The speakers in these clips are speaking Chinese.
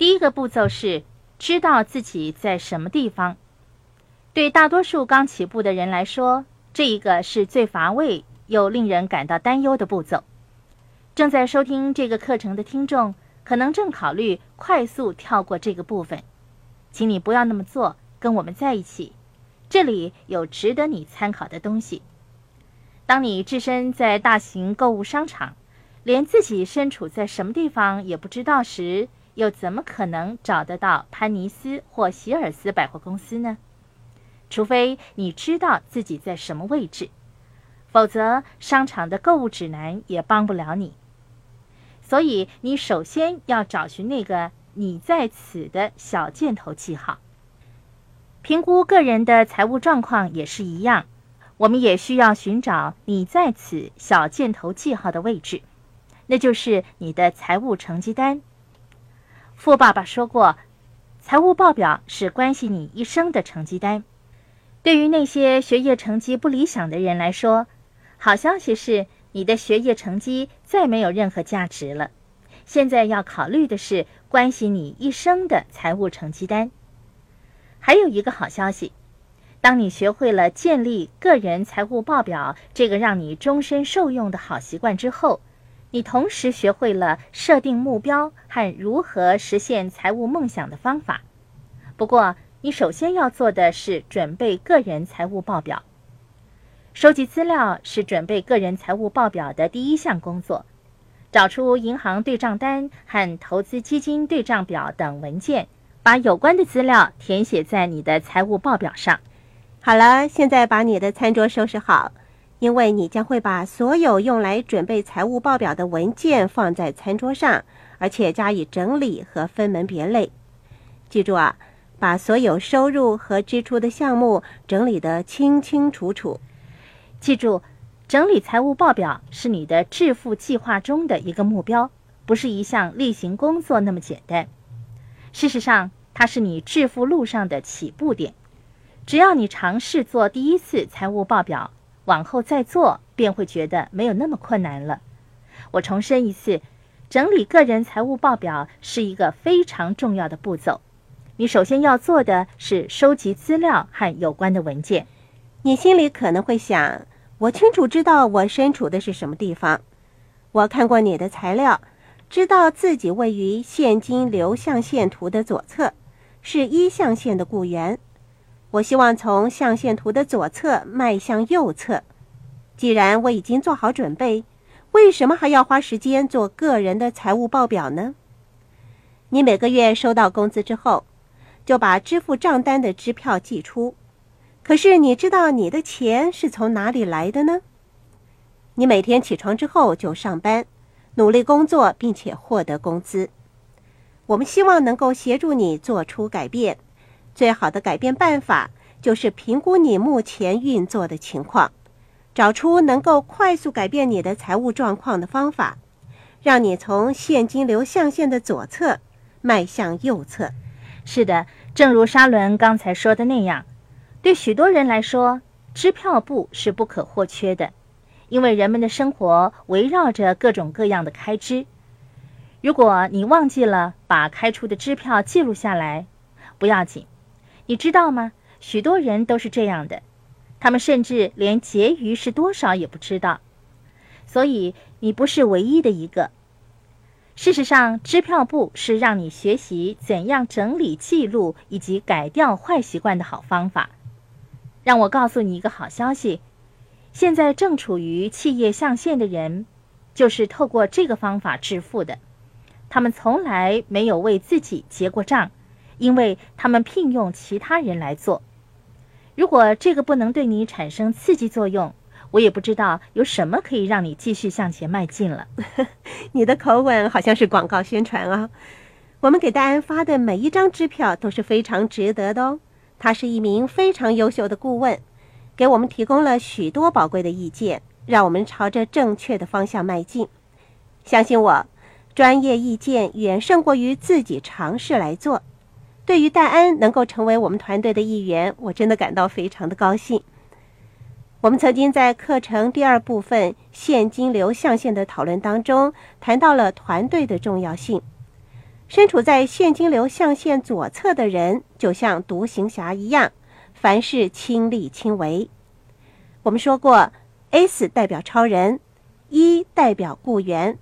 第一个步骤是知道自己在什么地方。对大多数刚起步的人来说，这一个是最乏味又令人感到担忧的步骤。正在收听这个课程的听众，可能正考虑快速跳过这个部分，请你不要那么做，跟我们在一起，这里有值得你参考的东西。当你置身在大型购物商场，连自己身处在什么地方也不知道时，又怎么可能找得到潘尼斯或希尔斯百货公司呢？除非你知道自己在什么位置，否则商场的购物指南也帮不了你。所以，你首先要找寻那个你在此的小箭头记号。评估个人的财务状况也是一样，我们也需要寻找你在此小箭头记号的位置，那就是你的财务成绩单。富爸爸说过，财务报表是关系你一生的成绩单。对于那些学业成绩不理想的人来说，好消息是你的学业成绩再没有任何价值了。现在要考虑的是关系你一生的财务成绩单。还有一个好消息，当你学会了建立个人财务报表这个让你终身受用的好习惯之后。你同时学会了设定目标和如何实现财务梦想的方法。不过，你首先要做的是准备个人财务报表。收集资料是准备个人财务报表的第一项工作。找出银行对账单和投资基金对账表等文件，把有关的资料填写在你的财务报表上。好了，现在把你的餐桌收拾好。因为你将会把所有用来准备财务报表的文件放在餐桌上，而且加以整理和分门别类。记住啊，把所有收入和支出的项目整理得清清楚楚。记住，整理财务报表是你的致富计划中的一个目标，不是一项例行工作那么简单。事实上，它是你致富路上的起步点。只要你尝试做第一次财务报表。往后再做，便会觉得没有那么困难了。我重申一次，整理个人财务报表是一个非常重要的步骤。你首先要做的是收集资料和有关的文件。你心里可能会想：我清楚知道我身处的是什么地方。我看过你的材料，知道自己位于现金流象限图的左侧，是一象限的雇员。我希望从象限图的左侧迈向右侧。既然我已经做好准备，为什么还要花时间做个人的财务报表呢？你每个月收到工资之后，就把支付账单的支票寄出。可是你知道你的钱是从哪里来的呢？你每天起床之后就上班，努力工作，并且获得工资。我们希望能够协助你做出改变。最好的改变办法就是评估你目前运作的情况，找出能够快速改变你的财务状况的方法，让你从现金流象限的左侧迈向右侧。是的，正如沙伦刚才说的那样，对许多人来说，支票簿是不可或缺的，因为人们的生活围绕着各种各样的开支。如果你忘记了把开出的支票记录下来，不要紧。你知道吗？许多人都是这样的，他们甚至连结余是多少也不知道。所以你不是唯一的一个。事实上，支票簿是让你学习怎样整理记录以及改掉坏习惯的好方法。让我告诉你一个好消息：现在正处于企业象限的人，就是透过这个方法致富的。他们从来没有为自己结过账。因为他们聘用其他人来做。如果这个不能对你产生刺激作用，我也不知道有什么可以让你继续向前迈进了。你的口吻好像是广告宣传啊！我们给戴安发的每一张支票都是非常值得的哦。他是一名非常优秀的顾问，给我们提供了许多宝贵的意见，让我们朝着正确的方向迈进。相信我，专业意见远胜过于自己尝试来做。对于戴安能够成为我们团队的一员，我真的感到非常的高兴。我们曾经在课程第二部分现金流象限的讨论当中谈到了团队的重要性。身处在现金流象限左侧的人，就像独行侠一样，凡事亲力亲为。我们说过，S 代表超人，E 代表雇员。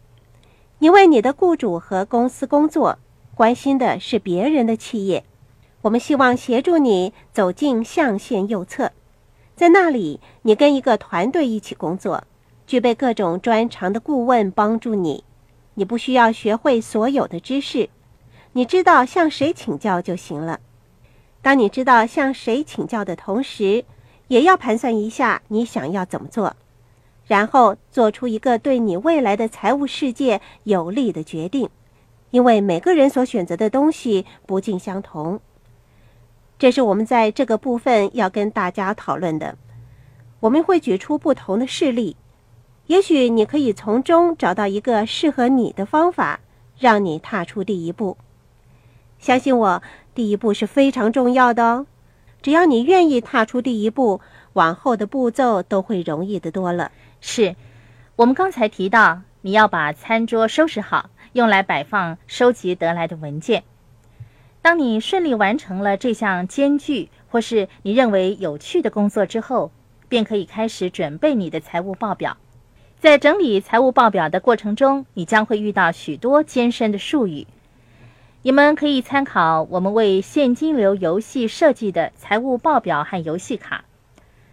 你为你的雇主和公司工作，关心的是别人的企业。我们希望协助你走进象限右侧，在那里，你跟一个团队一起工作，具备各种专长的顾问帮助你。你不需要学会所有的知识。你知道向谁请教就行了。当你知道向谁请教的同时，也要盘算一下你想要怎么做，然后做出一个对你未来的财务世界有利的决定。因为每个人所选择的东西不尽相同。这是我们在这个部分要跟大家讨论的。我们会举出不同的事例，也许你可以从中找到一个适合你的方法，让你踏出第一步。相信我，第一步是非常重要的哦。只要你愿意踏出第一步，往后的步骤都会容易的多了。是，我们刚才提到，你要把餐桌收拾好，用来摆放收集得来的文件。当你顺利完成了这项艰巨或是你认为有趣的工作之后，便可以开始准备你的财务报表。在整理财务报表的过程中，你将会遇到许多艰深的术语。你们可以参考我们为现金流游戏设计的财务报表和游戏卡。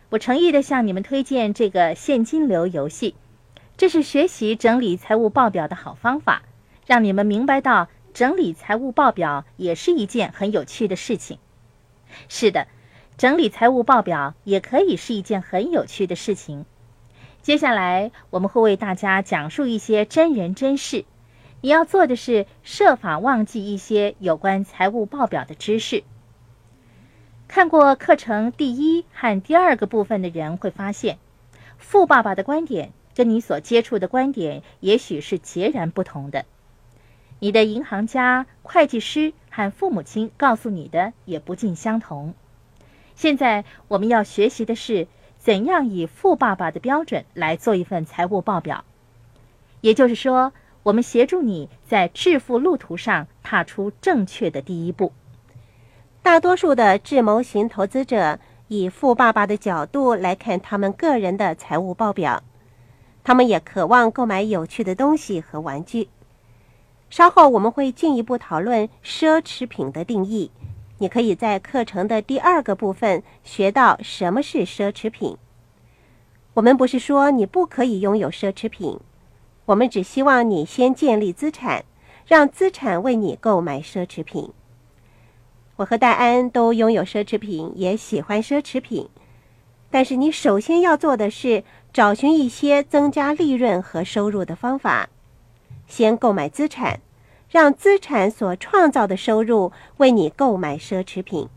我诚意的向你们推荐这个现金流游戏，这是学习整理财务报表的好方法，让你们明白到整理财务报表也是一件很有趣的事情。是的，整理财务报表也可以是一件很有趣的事情。接下来我们会为大家讲述一些真人真事。你要做的是设法忘记一些有关财务报表的知识。看过课程第一和第二个部分的人会发现，富爸爸的观点跟你所接触的观点也许是截然不同的。你的银行家、会计师和父母亲告诉你的也不尽相同。现在我们要学习的是怎样以富爸爸的标准来做一份财务报表，也就是说。我们协助你在致富路途上踏出正确的第一步。大多数的智谋型投资者以富爸爸的角度来看他们个人的财务报表，他们也渴望购买有趣的东西和玩具。稍后我们会进一步讨论奢侈品的定义。你可以在课程的第二个部分学到什么是奢侈品。我们不是说你不可以拥有奢侈品。我们只希望你先建立资产，让资产为你购买奢侈品。我和戴安都拥有奢侈品，也喜欢奢侈品。但是你首先要做的是找寻一些增加利润和收入的方法。先购买资产，让资产所创造的收入为你购买奢侈品。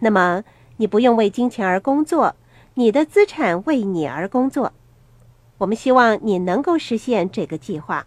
那么你不用为金钱而工作，你的资产为你而工作。我们希望你能够实现这个计划。